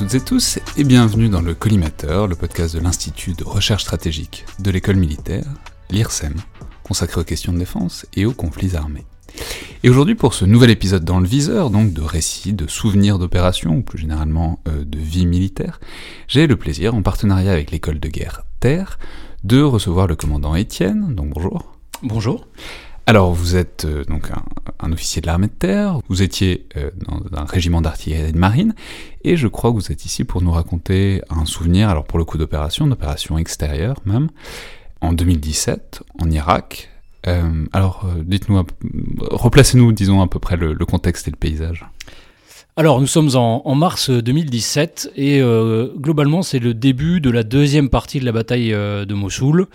toutes et tous et bienvenue dans le Collimateur, le podcast de l'Institut de recherche stratégique de l'école militaire, l'IRSEM, consacré aux questions de défense et aux conflits armés. Et aujourd'hui, pour ce nouvel épisode dans le viseur, donc de récits, de souvenirs d'opérations, ou plus généralement euh, de vie militaire, j'ai le plaisir, en partenariat avec l'école de guerre Terre, de recevoir le commandant Étienne. Donc bonjour. Bonjour. Alors, vous êtes euh, donc un, officier de l'armée de terre, vous étiez euh, dans un régiment d'artillerie de marine, et je crois que vous êtes ici pour nous raconter un souvenir, alors pour le coup d'opération, d'opération extérieure même, en 2017, en Irak, euh, alors, dites-nous, replacez-nous, disons, à peu près le, contexte et le paysage. Alors, nous sommes en, mars 2017 et euh, globalement, c'est le début de la deuxième partie de la bataille de Mossoul.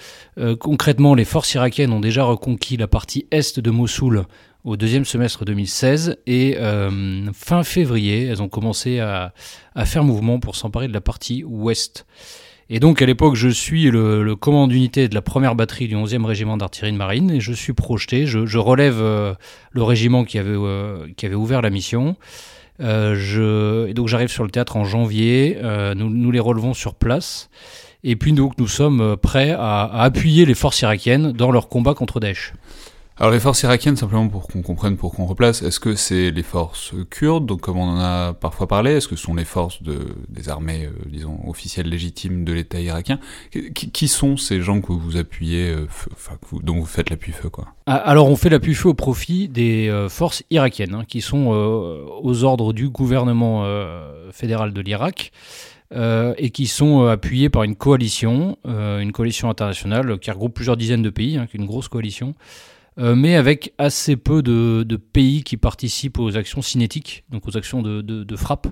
concrètement, les forces irakiennes ont déjà reconquis la partie est de Mossoul au deuxième semestre 2016 et fin février, elles ont commencé à, faire mouvement pour s'emparer de la partie ouest. Et donc à l'époque, je suis le, commandant d'unité de la première batterie du 11e régiment d'artillerie de marine et je suis projeté, je, relève euh, le régiment euh, qui avait ouvert la mission. Euh, et donc j'arrive sur le théâtre en janvier, nous, nous, les relevons sur place. Et puis donc nous sommes prêts à, à appuyer les forces irakiennes dans leur combat contre Daesh. Alors les forces irakiennes, simplement pour qu'on comprenne, pour qu'on replace, est-ce que c'est les forces kurdes, donc comme on en a parfois parlé, est-ce que ce sont les forces de, des armées, euh, disons, officielles légitimes de l'État irakien? Qui, sont ces gens que vous appuyez, euh, dont vous faites l'appui-feu, quoi? Ah, Alors on fait l'appui-feu au profit des euh, forces irakiennes, hein, qui sont aux ordres du gouvernement fédéral de l'Irak. et qui sont appuyées par une coalition, une coalition internationale qui regroupe plusieurs dizaines de pays, hein, une grosse coalition, euh, mais avec assez peu de, pays qui participent aux actions cinétiques, donc aux actions de, frappe.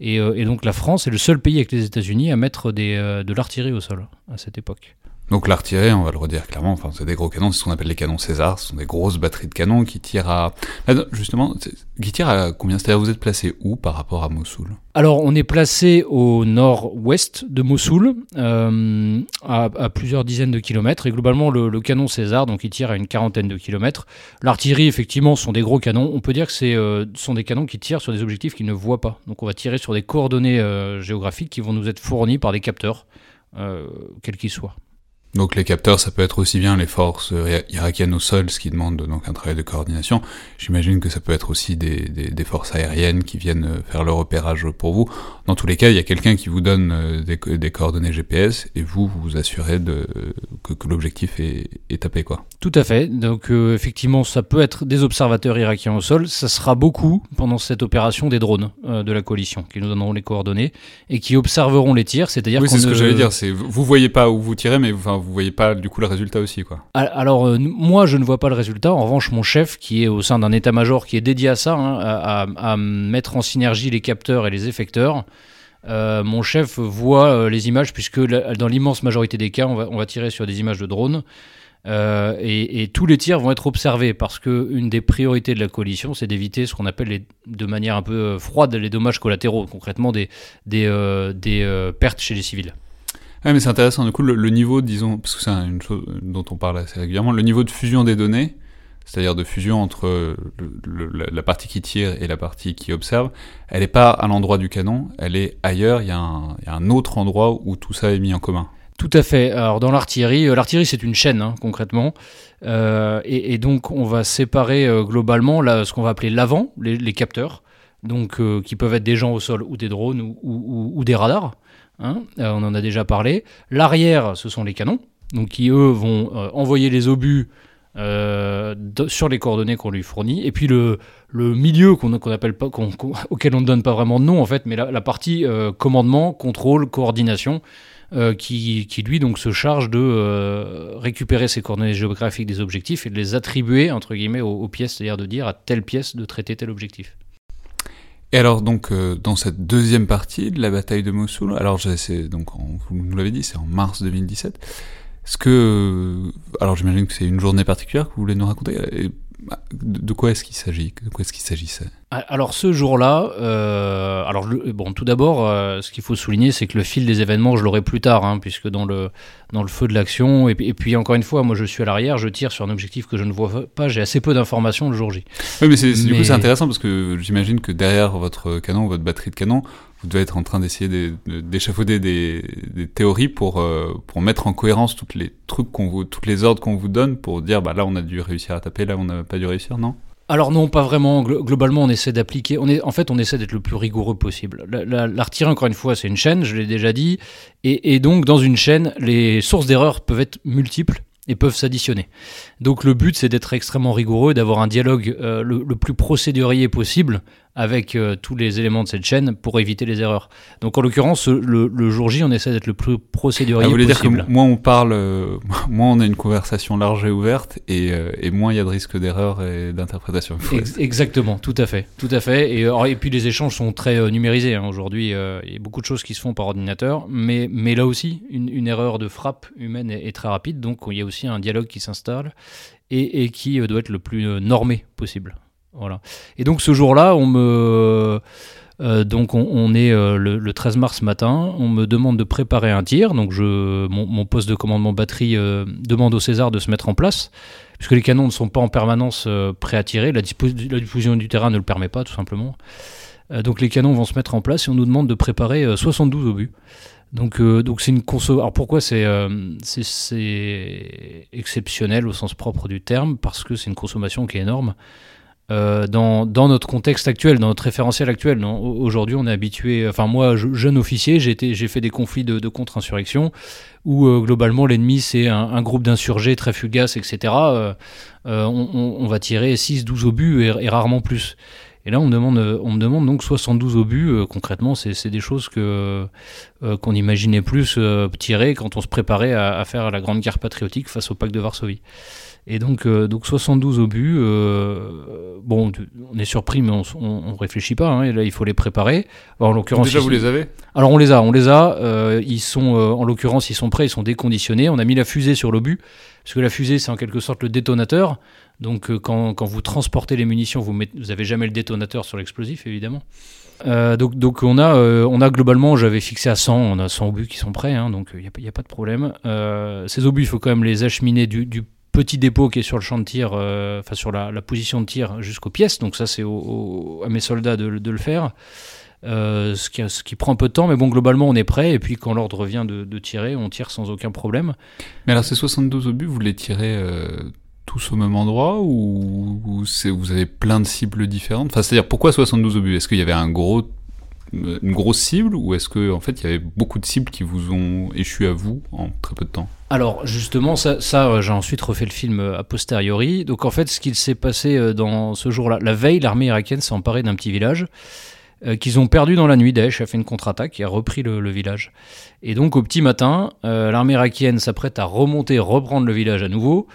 Euh, et, donc la France est le seul pays avec les États-Unis à mettre euh, de l'artillerie au sol à cette époque. Donc l'artillerie, on va le redire clairement, enfin c'est des gros canons, c'est ce qu'on appelle les canons César, ce sont des grosses batteries de canons qui tirent à... Ah justement, qui tirent à combien? C'est-à-dire vous êtes placé où par rapport à Mossoul? Alors on est placé au nord-ouest de Mossoul, euh, à, plusieurs dizaines de kilomètres, et globalement le, canon César, donc il tire à une quarantaine de kilomètres. L'artillerie, effectivement, sont des gros canons. On peut dire que ce euh, sont des canons qui tirent sur des objectifs qu'ils ne voient pas. Donc on va tirer sur des coordonnées euh, géographiques qui vont nous être fournies par des capteurs, quels qu'ils soient. Donc les capteurs, ça peut être aussi bien les forces irakiennes au sol, ce qui demande donc un travail de coordination. J'imagine que ça peut être aussi des, des, forces aériennes qui viennent euh, faire le repérage pour vous. Dans tous les cas, il y a quelqu'un qui vous donne euh, des, des, coordonnées GPS et vous vous, vous assurez de, que, que l'objectif est, est, tapé. Quoi. Tout à fait. Donc euh, effectivement, ça peut être des observateurs irakiens au sol. Ça sera beaucoup pendant cette opération des drones de la coalition qui nous donneront les coordonnées et qui observeront les tirs. C'est-à-dire oui, c'est ce que j'allais dire. C'est vous voyez pas où vous tirez, mais enfin vous voyez pas du coup le résultat aussi quoi. Alors euh, moi je ne vois pas le résultat. En revanche mon chef qui est au sein d'un état-major qui est dédié à ça, hein, à, mettre en synergie les capteurs et les effecteurs. Euh, mon chef voit euh, les images puisque dans l'immense majorité des cas on va, tirer sur des images de drones. et, tous les tirs vont être observés parce que une des priorités de la coalition, c'est d'éviter ce qu'on appelle de manière un peu froide les dommages collatéraux, concrètement des, des pertes chez les civils. Ouais, mais c'est intéressant. Du coup, le, niveau, disons, parce que c'est une chose dont on parle assez régulièrement, le niveau de fusion des données, c'est-à-dire de fusion entre la partie qui tire et la partie qui observe, elle n'est pas à l'endroit du canon, elle est ailleurs. Il y, a un, autre endroit où tout ça est mis en commun. Tout à fait. Alors dans l'artillerie, euh, l'artillerie c'est une chaîne hein, concrètement, euh, et, donc on va séparer euh, globalement là, ce qu'on va appeler l'avant, les, capteurs, donc qui peuvent être des gens au sol ou des drones ou, des radars. Hein, on en a déjà parlé. L'arrière, ce sont les canons, donc qui eux vont envoyer les obus sur les coordonnées qu'on lui fournit. Et puis le, milieu qu'on pas, auquel on ne donne pas vraiment de nom en fait, mais la, partie commandement, contrôle, coordination. Euh, qui, lui donc se charge de euh, récupérer ces coordonnées géographiques des objectifs et de les attribuer guillemets aux, pièces, c'est-à-dire de dire à telle pièce de traiter tel objectif. Et alors donc euh, dans cette deuxième partie de la bataille de Mossoul, alors c'est donc vous nous l'avez dit, c'est en mars 2017. Est-ce que alors j'imagine que c'est une journée particulière que vous voulez nous raconter de quoi est-ce qu'il s'agit? De quoi est-ce qu'il s'agissait? Alors ce jour-là, euh, alors bon, tout d'abord, euh, ce qu'il faut souligner, c'est que le fil des événements, je l'aurai plus tard, hein, puisque dans le dans le feu de l'action, et, puis encore une fois, moi je suis à l'arrière, je tire sur un objectif que je ne vois pas, j'ai assez peu d'informations le jour J. Oui, mais, du coup c'est intéressant parce que j'imagine que derrière votre canon, votre batterie de canon, vous devez être en train d'essayer d'échafauder des, théories pour, euh, pour mettre en cohérence toutes les trucs qu'on vous, toutes les ordres qu'on vous donne pour dire bah là on a dû réussir à taper, là on n'a pas dû réussir, non? Alors non, pas vraiment. Globalement, on essaie d'appliquer. On est, en fait, on essaie d'être le plus rigoureux possible. L'artillerie, encore une fois, c'est une chaîne. Je l'ai déjà dit. Et, et, donc, dans une chaîne, les sources d'erreurs peuvent être multiples et peuvent s'additionner. Donc le but c'est d'être extrêmement rigoureux, d'avoir un dialogue euh, le, plus procédurier possible avec euh, tous les éléments de cette chaîne pour éviter les erreurs. Donc en l'occurrence le, jour J on essaie d'être le plus procédurier possible. Ah, vous voulez dire que moins on parle, euh, moins on a une conversation large et ouverte et, moins il y a de risque d'erreur et d'interprétation. exactement, tout à fait, tout à fait. Et, et puis les échanges sont très numérisés hein. aujourd'hui. il y a beaucoup de choses qui se font par ordinateur, mais, mais là aussi une, erreur de frappe humaine est, est très rapide, donc il y a aussi un dialogue qui s'installe et, qui euh, doit être le plus euh, normé possible. Voilà. Et donc ce jour-là, on me euh, donc on, est le, 13 mars matin, on me demande de préparer un tir, donc je, mon, poste de commandement batterie demande au César de se mettre en place, puisque les canons ne sont pas en permanence prêts à tirer, la, diffusion du terrain ne le permet pas tout simplement. donc les canons vont se mettre en place et on nous demande de préparer 72 obus. Donc, euh, donc c'est une conso. Alors pourquoi euh, c'est exceptionnel au sens propre du terme? Parce que c'est une consommation qui est énorme. Euh, dans, notre contexte actuel, dans notre référentiel actuel, aujourd'hui on est habitué. Enfin moi, jeune officier, j'ai fait des conflits de, contre-insurrection où globalement l'ennemi c'est un, groupe d'insurgés très fugaces, etc. On, va tirer 6-12 obus et, rarement plus. Et là, on me demande, on me demande donc 72 obus. Euh, concrètement, c'est des choses euh, qu'on imaginait plus euh, tirer quand on se préparait à, faire la grande guerre patriotique face au pacte de Varsovie. Et donc, donc 72 obus. bon, on est surpris, mais on, on, réfléchit pas. Hein, et là, il faut les préparer. en l'occurrence, déjà, vous les avez Alors, on les a, on les a. ils sont, en l'occurrence, ils sont prêts, ils sont déconditionnés. On a mis la fusée sur l'obus, parce que la fusée, c'est en quelque sorte le détonateur. Donc euh, quand, quand, vous transportez les munitions, vous n'avez jamais le détonateur sur l'explosif, évidemment. Euh, donc, donc on, a, euh, on a globalement, j'avais fixé à 100, on a 100 obus qui sont prêts, hein, donc il n'y a, a, pas de problème. ces obus, il faut quand même les acheminer du, du, petit dépôt qui est sur le champ de tir, enfin sur la, position de tir jusqu'aux pièces, donc ça c'est à mes soldats de, le faire. ce, qui, ce, qui, prend un peu de temps, mais bon, globalement, on est prêt. Et puis, quand l'ordre vient de, de, tirer, on tire sans aucun problème. Mais alors, ces 72 obus, vous les tirez tous au même endroit ou, vous avez plein de cibles différentes? Enfin, C'est-à-dire pourquoi 72 obus? Est-ce qu'il y avait un gros, une grosse cible ou est-ce qu'en en fait il y avait beaucoup de cibles qui vous ont échu à vous en très peu de temps? Alors justement, ça, ça euh, j'ai ensuite refait le film euh, a posteriori. Donc en fait, ce qu'il s'est passé euh, dans ce jour-là, la veille, l'armée irakienne s'est emparée d'un petit village qu'ils ont perdu dans la nuit. Daesh a fait une contre-attaque et a repris le, village. Et donc au petit matin, l'armée irakienne s'apprête à remonter, reprendre le village à nouveau.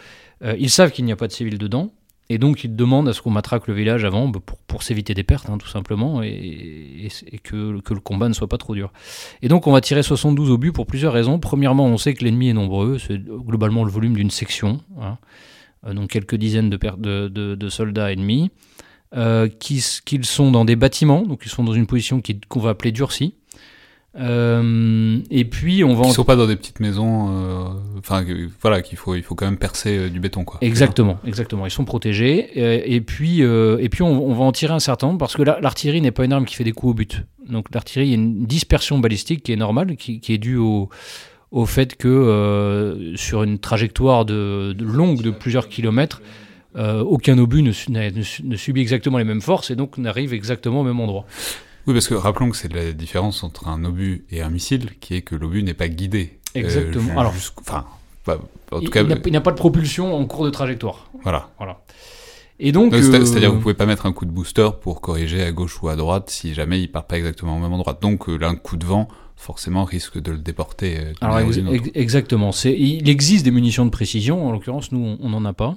Ils savent qu'il n'y a pas de civils dedans, et donc ils demandent à ce qu'on matraque le village avant bah, pour, pour s'éviter des pertes, hein, tout simplement, et, que, que, le combat ne soit pas trop dur. Et donc on va tirer 72 obus pour plusieurs raisons. Premièrement, on sait que l'ennemi est nombreux, c'est globalement le volume d'une section, hein. euh, donc quelques dizaines de, de soldats ennemis, euh, qu'ils sont dans des bâtiments, donc ils sont dans une position qu'on va appeler durcie. Euh, et puis on va. Ils ne sont pas dans des petites maisons. Euh, enfin, voilà, qu'il faut, il faut quand même percer euh, du béton, quoi. Exactement, exactement. Ils sont protégés. et puis, et puis on, va en tirer un certain nombre parce que l'artillerie n'est pas une arme qui fait des coups au but. Donc l'artillerie, il y a une dispersion balistique qui est normale, qui, qui est due au, au fait que sur une trajectoire de, longue de plusieurs kilomètres, aucun obus ne, ne, subit exactement les mêmes forces et donc n'arrive exactement au même endroit. Oui, parce que rappelons que c'est la différence entre un obus et un missile, qui est que l'obus n'est pas guidé. Exactement. Alors, enfin, en tout cas, il n'y a, pas de propulsion en cours de trajectoire. Voilà. Voilà. Et donc, c'est-à-dire, vous pouvez pas mettre un coup de booster pour corriger à gauche ou à droite si jamais il part pas exactement au même endroit. Donc, un coup de vent forcément risque de le déporter. Alors exactement. Il existe des munitions de précision. En l'occurrence, nous, on n'en a pas.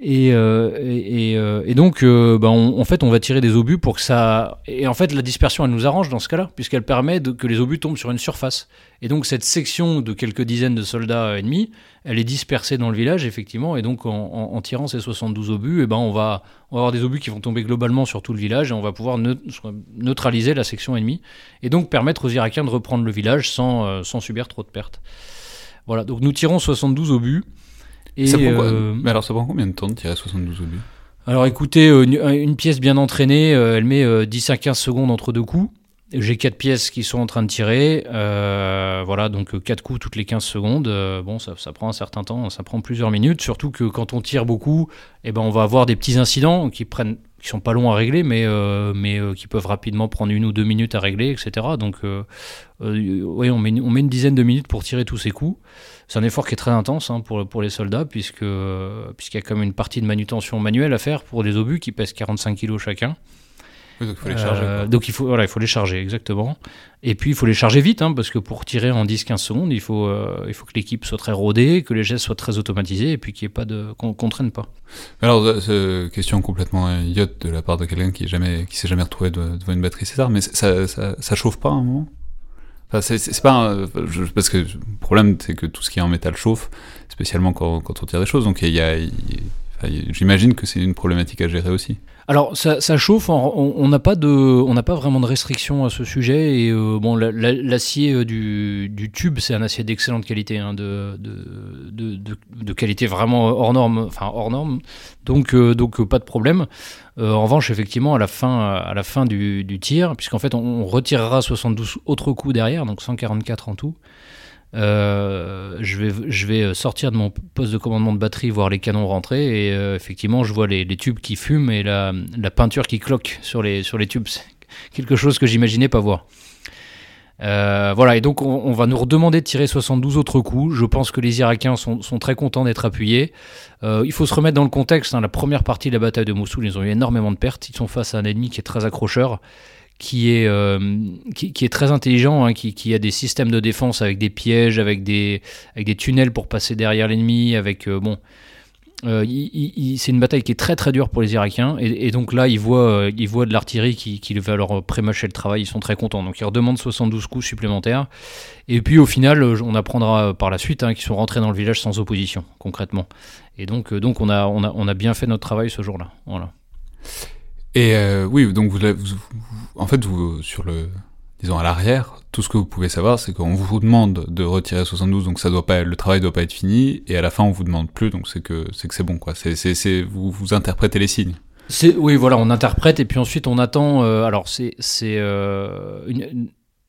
Et, euh, euh, et, donc, euh, bah, en fait, on va tirer des obus pour que ça. Et en fait, la dispersion, elle nous arrange dans ce cas-là, puisqu'elle permet de, que les obus tombent sur une surface. Et donc, cette section de quelques dizaines de soldats ennemis, elle est dispersée dans le village, effectivement. Et donc, en, tirant ces 72 obus, et ben, on, va, on va avoir des obus qui vont tomber globalement sur tout le village et on va pouvoir neutraliser la section ennemie. Et donc, permettre aux Irakiens de reprendre le village sans, sans subir trop de pertes. Voilà, donc nous tirons 72 obus. Euh, mais alors ça prend combien de temps de tirer 72 obus? Alors écoutez, euh, une, pièce bien entraînée, euh, elle met 10 à 15 secondes entre deux coups. J'ai quatre pièces qui sont en train de tirer. voilà, donc quatre coups toutes les 15 secondes. bon, ça, prend un certain temps, ça prend plusieurs minutes. Surtout que quand on tire beaucoup, eh ben, on va avoir des petits incidents qui prennent qui sont pas longs à régler, mais, mais qui peuvent rapidement prendre une ou deux minutes à régler, etc. Donc, oui, on met, une dizaine de minutes pour tirer tous ces coups. C'est un effort qui est très intense hein, pour, pour les soldats, puisque, puisqu'il y a même une partie de manutention manuelle à faire pour des obus qui pèsent 45 kg chacun. Donc il faut les charger. Euh, donc il faut, voilà, il faut les charger, exactement. Et puis il faut les charger vite, hein, parce que pour tirer en 10-15 secondes, il faut, euh, il faut que l'équipe soit très rodée, que les gestes soient très automatisés, et puis qu'il n'y ait pas de, qu'on ne traîne pas. Alors, euh, question complètement idiote de la part de quelqu'un qui jamais, qui s'est jamais retrouvé devant une batterie César, mais ça, ça, ça, chauffe pas à un moment? C'est pas parce que le problème c'est que tout ce qui est en métal chauffe, spécialement quand, quand on tire des choses. Donc il y a, j'imagine que c'est une problématique à gérer aussi. Alors ça, chauffe, on n'a pas de, on n'a pas vraiment de restrictions à ce sujet et euh, bon l'acier euh, du, du, tube c'est un acier d'excellente qualité, hein, de, de, de, qualité vraiment hors norme, enfin hors norme, donc euh, donc pas de problème. en revanche effectivement à la fin du tir, puisqu'en fait on, on retirera 72 autres coups derrière, donc 144 en tout. Euh, je, vais, vais sortir de mon poste de commandement de batterie, voir les canons rentrer, et euh, effectivement, je vois les, tubes qui fument et la, peinture qui cloque sur les, tubes. C'est quelque chose que j'imaginais pas voir. Euh, voilà, et donc on, va nous redemander de tirer 72 autres coups. Je pense que les Irakiens sont, sont très contents d'être appuyés. il faut se remettre dans le contexte. Hein. la première partie de la bataille de Mossoul, ils ont eu énormément de pertes. Ils sont face à un ennemi qui est très accrocheur qui est, euh, qui, est très intelligent, hein, qui, a des systèmes de défense avec des pièges, avec des, avec des tunnels pour passer derrière l'ennemi, avec euh, bon. Euh, c'est une bataille qui est très très dure pour les Irakiens et, donc là ils voient, ils voient de l'artillerie qui, qui va leur prémâcher le travail, ils sont très contents donc ils redemandent 72 coups supplémentaires et puis au final on apprendra par la suite hein, qu'ils sont rentrés dans le village sans opposition concrètement et donc, donc on, a, on, a, on a bien fait notre travail ce jour-là. Voilà. Et euh, oui, donc vous, en fait, vous, sur le, disons à l'arrière, tout ce que vous pouvez savoir, c'est qu'on vous demande de retirer 72, donc ça doit pas, le travail doit pas être fini, et à la fin on vous demande plus, donc c'est que c'est que c'est bon quoi. Vous, vous interprétez les signes. Oui, voilà, on interprète et puis ensuite on attend. Euh, alors c'est c'est euh,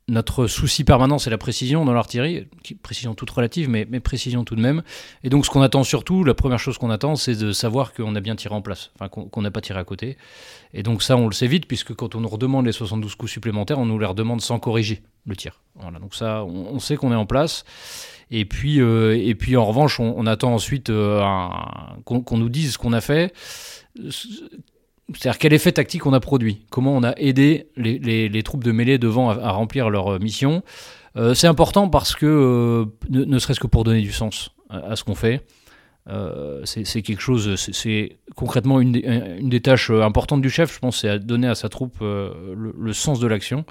notre souci permanent, c'est la précision dans l'artillerie, précision toute relative, mais, précision tout de même. Et donc, ce qu'on attend surtout, la première chose qu'on attend, c'est de savoir qu'on a bien tiré en place, enfin, qu'on n'a pas tiré à côté. Et donc, ça, on le sait vite, puisque quand on nous redemande les 72 coups supplémentaires, on nous les redemande sans corriger le tir. Voilà, donc ça, on, sait qu'on est en place. Et puis, euh, et puis en revanche, on, attend ensuite euh, qu'on nous dise ce qu'on a fait c'est-à-dire quel effet tactique on a produit, comment on a aidé les, troupes de mêlée devant à, remplir leur euh, mission? Euh, c'est important parce que, euh, ne, serait-ce que pour donner du sens à, ce qu'on fait, c'est quelque chose, c'est concrètement une des, tâches importantes du chef, je pense, c'est donner à sa troupe le, sens de l'action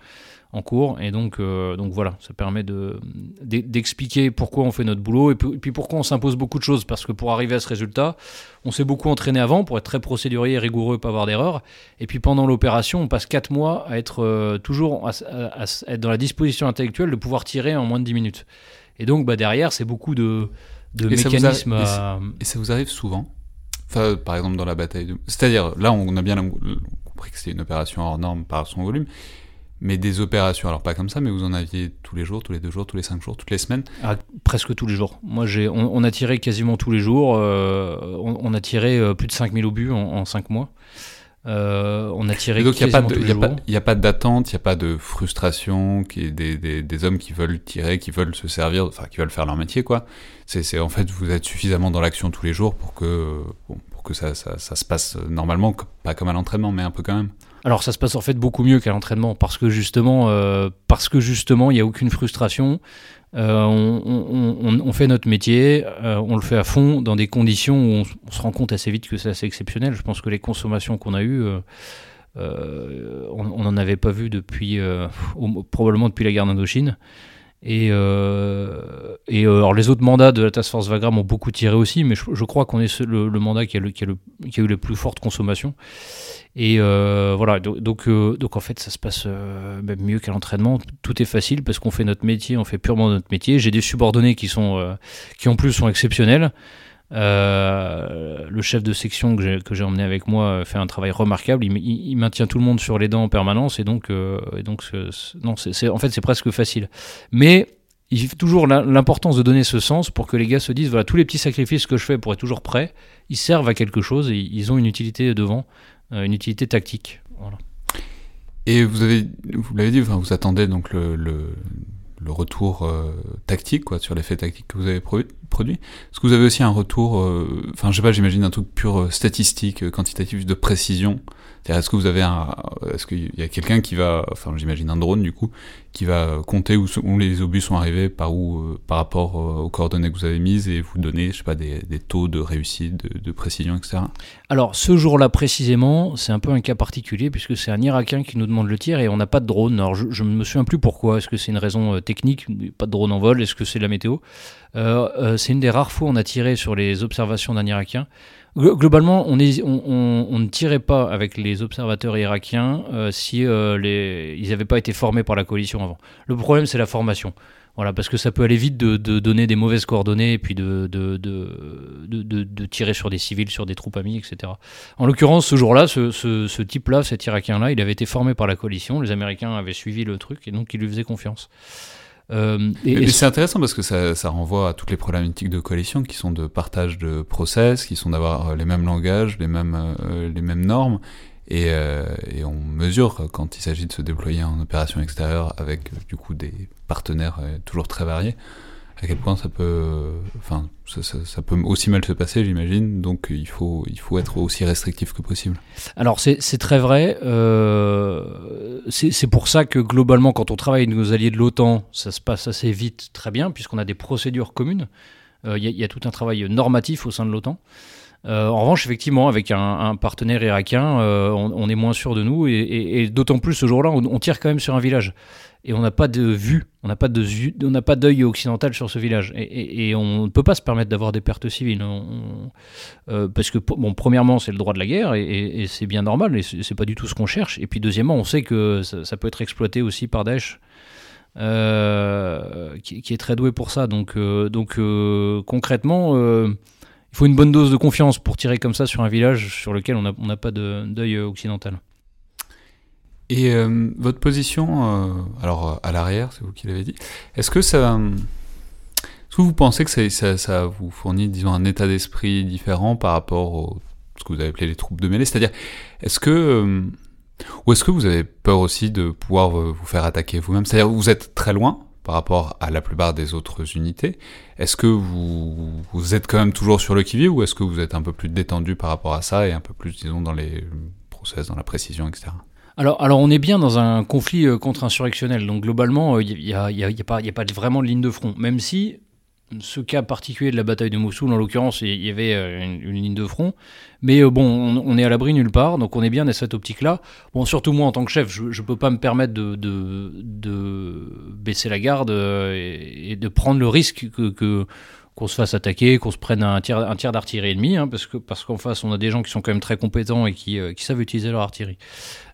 en cours. Et donc, euh, donc voilà, ça permet de, d'expliquer pourquoi on fait notre boulot et puis, pourquoi on s'impose beaucoup de choses. Parce que pour arriver à ce résultat, on s'est beaucoup entraîné avant pour être très procédurier, rigoureux, pas avoir d'erreur. Et puis pendant l'opération, on passe 4 mois à être euh, toujours à, être dans la disposition intellectuelle de pouvoir tirer en moins de 10 minutes. Et donc bah, derrière, c'est beaucoup de, de mécanismes. et, ça vous arrive souvent? Enfin, par exemple dans la bataille de... C'est-à-dire, là on a bien compris que c'était une opération hors norme par son volume, Mais des opérations, alors pas comme ça, mais vous en aviez tous les jours, tous les deux jours, tous les cinq jours, toutes les semaines ah, Presque tous les jours. Moi, j'ai, on, a tiré quasiment tous les jours. Euh, on, a tiré euh, plus de 5000 obus en, en 5 mois. Euh, on a tiré donc il n'y a, pas d'attente, il n'y a pas de frustration, qui des, des, des, hommes qui veulent tirer, qui veulent se servir, enfin qui veulent faire leur métier quoi. C'est en fait vous êtes suffisamment dans l'action tous les jours pour que pour que ça, ça, ça, se passe normalement, pas comme à l'entraînement, mais un peu quand même. Alors ça se passe en fait beaucoup mieux qu'à l'entraînement parce que justement, euh, parce que justement, il n'y a aucune frustration. Euh, on, fait notre métier, euh, on le fait à fond dans des conditions où on, se rend compte assez vite que c'est assez exceptionnel. Je pense que les consommations qu'on a eues, on n'en avait pas vu depuis probablement depuis la guerre d'Indochine. Et, et alors les autres mandats de la Task Force Vagram ont beaucoup tiré aussi, mais je, crois qu'on est le, mandat qui a, eu les plus fortes consommations. Et euh, voilà, donc, euh, en fait, ça se passe euh, même mieux qu'à l'entraînement. Tout est facile parce qu'on fait notre métier, on fait purement notre métier. J'ai des subordonnés qui, sont, qui en plus sont exceptionnels. Le chef de section que j'ai emmené avec moi fait un travail remarquable. Il, maintient tout le monde sur les dents en permanence et donc, donc non, en fait c'est presque facile. Mais il y a toujours l'importance de donner ce sens pour que les gars se disent voilà tous les petits sacrifices que je fais pour être toujours prêt, ils servent à quelque chose et ils ont une utilité devant. Euh, une utilité tactique. Et vous avez, l'avez dit, vous attendez donc le, le retour euh, tactique, quoi, sur l'effet tactique que vous avez produit. Est-ce que vous avez aussi un retour, euh, enfin, je sais pas, j'imagine un truc pur statistique, quantitatif, de précision est-ce que vous avez est-ce qu'il y a quelqu'un qui va, enfin j'imagine un drone du coup, qui va compter où, les obus sont arrivés, par où, euh, par rapport euh, aux coordonnées que vous avez mises et vous donner, je sais pas, des, des taux de réussite, de, précision, etc. Alors ce jour-là précisément, c'est un peu un cas particulier puisque c'est un Irakien qui nous demande le tir et on n'a pas de drone. Alors je, ne me souviens plus pourquoi. Est-ce que c'est une raison euh, technique, pas de drone en vol Est-ce que c'est la météo? C'est une des rares fois où on a tiré sur les observations d'un Irakien. Globalement, on, ne tirait pas avec les observateurs irakiens euh, si euh, ils n'avaient pas été formés par la coalition avant. Le problème, c'est la formation. Voilà, parce que ça peut aller vite de, donner des mauvaises coordonnées et puis de, tirer sur des civils, sur des troupes amies, etc. En l'occurrence, ce jour-là, ce, ce type-là, cet Irakien-là, il avait été formé par la coalition, les Américains avaient suivi le truc et donc ils lui faisaient confiance. Euh, et, c'est intéressant parce que ça, ça, renvoie à toutes les problématiques de coalition qui sont de partage de process, qui sont d'avoir euh, les mêmes langages, les mêmes, euh, les mêmes normes. Et, et, on mesure quand il s'agit de se déployer en opération extérieure avec du coup des partenaires toujours très variés à quel point ça peut, enfin, ça, peut aussi mal se passer, j'imagine. Donc il faut, il faut être aussi restrictif que possible. Alors c'est très vrai. Euh, c'est pour ça que globalement, quand on travaille avec nos alliés de l'OTAN, ça se passe assez vite, très bien, puisqu'on a des procédures communes. Euh, il y, a tout un travail normatif au sein de l'OTAN. Euh, en revanche, effectivement, avec un, partenaire irakien, on, est moins sûr de nous, et, d'autant plus ce jour-là, on, tire quand même sur un village. Et on n'a pas de vue, on n'a pas d'œil occidental sur ce village. Et, on ne peut pas se permettre d'avoir des pertes civiles. Euh, parce que premièrement c'est le droit de la guerre et, c'est bien normal et c'est pas du tout ce qu'on cherche. Et puis deuxièmement on sait que ça, peut être exploité aussi par Daesh euh, qui, est très doué pour ça. Donc euh, concrètement faut une bonne dose de confiance pour tirer comme ça sur un village sur lequel on n'a pas d'œil occidental. Et euh, votre position, euh, alors à l'arrière, c'est vous qui l'avez dit, est-ce que ça. Est-ce que vous pensez que ça, vous fournit, disons, un état d'esprit différent par rapport à ce que vous avez appelé les troupes de mêlée? C'est-à-dire, est-ce que. Euh, ou est-ce que vous avez peur aussi de pouvoir vous faire attaquer vous-même? C'est-à-dire, vous êtes très loin par rapport à la plupart des autres unités. Est-ce que vous, êtes quand même toujours sur le qui-vive ou est-ce que vous êtes un peu plus détendu par rapport à ça et un peu plus, disons, dans les process, dans la précision, etc. Alors, alors, on est bien dans un conflit euh, contre-insurrectionnel. Donc, globalement, il n'y a, y a, a, pas vraiment de ligne de front. Même si, ce cas particulier de la bataille de Mossoul, en l'occurrence, il y avait euh, une, ligne de front. Mais euh, bon, on, est à l'abri nulle part. Donc, on est bien dans cette optique-là. Bon, surtout moi, en tant que chef, je ne peux pas me permettre de, de, baisser la garde et, de prendre le risque que qu'on se fasse attaquer, qu'on se prenne un tir, un tir d'artillerie ennemi, hein, parce que parce qu'en face on a des gens qui sont quand même très compétents et qui, euh, qui savent utiliser leur artillerie.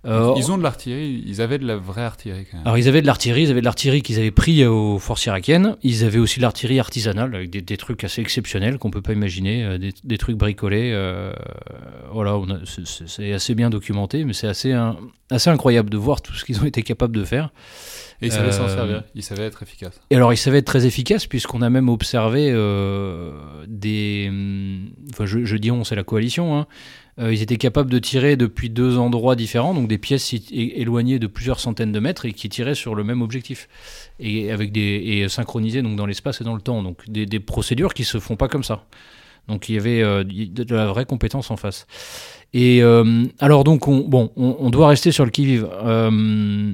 Euh, ils ont de l'artillerie, ils avaient de la vraie artillerie quand même. Alors ils avaient de l'artillerie, ils avaient de l'artillerie qu'ils avaient pris aux forces irakiennes. Ils avaient aussi de l'artillerie artisanale avec des, des, trucs assez exceptionnels qu'on peut pas imaginer, euh, des, des, trucs bricolés. Euh, voilà, c'est assez bien documenté, mais c'est assez assez incroyable de voir tout ce qu'ils ont été capables de faire. Et ils savaient s'en servir, ils savaient être efficaces. Et alors ils savaient être très efficaces puisqu'on a même observé des... Enfin je, je dis on, c'est la coalition. Hein, euh, ils étaient capables de tirer depuis deux endroits différents, donc des pièces éloignées de plusieurs centaines de mètres et qui tiraient sur le même objectif et avec des et synchronisés donc dans l'espace et dans le temps. Donc des, des, procédures qui se font pas comme ça. Donc il y avait euh, de la vraie compétence en face. Et euh, alors donc on, bon, on, on, doit rester sur le qui vive. Euh,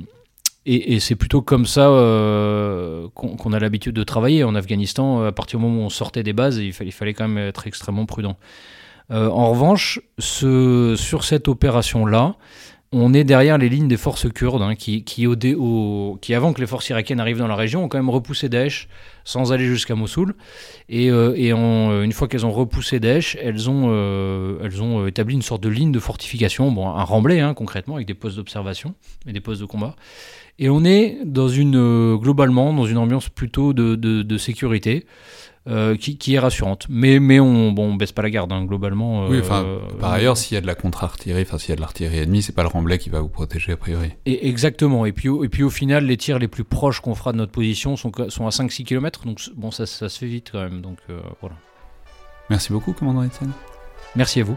et, c'est plutôt comme ça euh, qu'on qu a l'habitude de travailler en Afghanistan. À partir du moment où on sortait des bases, il fallait, quand même être extrêmement prudent. Euh, en revanche, sur cette opération-là, on est derrière les lignes des forces kurdes, hein, qui, avant que les forces irakiennes arrivent dans la région, ont quand même repoussé Daesh sans aller jusqu'à Mossoul. Et, euh, euh, une fois qu'elles ont repoussé Daesh, elles ont, euh, établi une sorte de ligne de fortification, un remblai hein, concrètement, avec des postes d'observation et des postes de combat. Et on est dans une, globalement dans une ambiance plutôt de sécurité. Euh, qui, qui, est rassurante. Mais, mais on, bon, on baisse pas la garde, hein, globalement. oui, euh, par ailleurs, s'il y a de la contre-artillerie, enfin, s'il y a de l'artillerie ennemie, c'est pas le remblai qui va vous protéger, a priori. Et exactement. Et puis, et puis, au final, les tirs les plus proches qu'on fera de notre position sont, sont à 5-6 km. Donc, bon, ça, ça, se fait vite quand même. Donc, euh, voilà. Merci beaucoup, commandant Etienne. Merci à vous.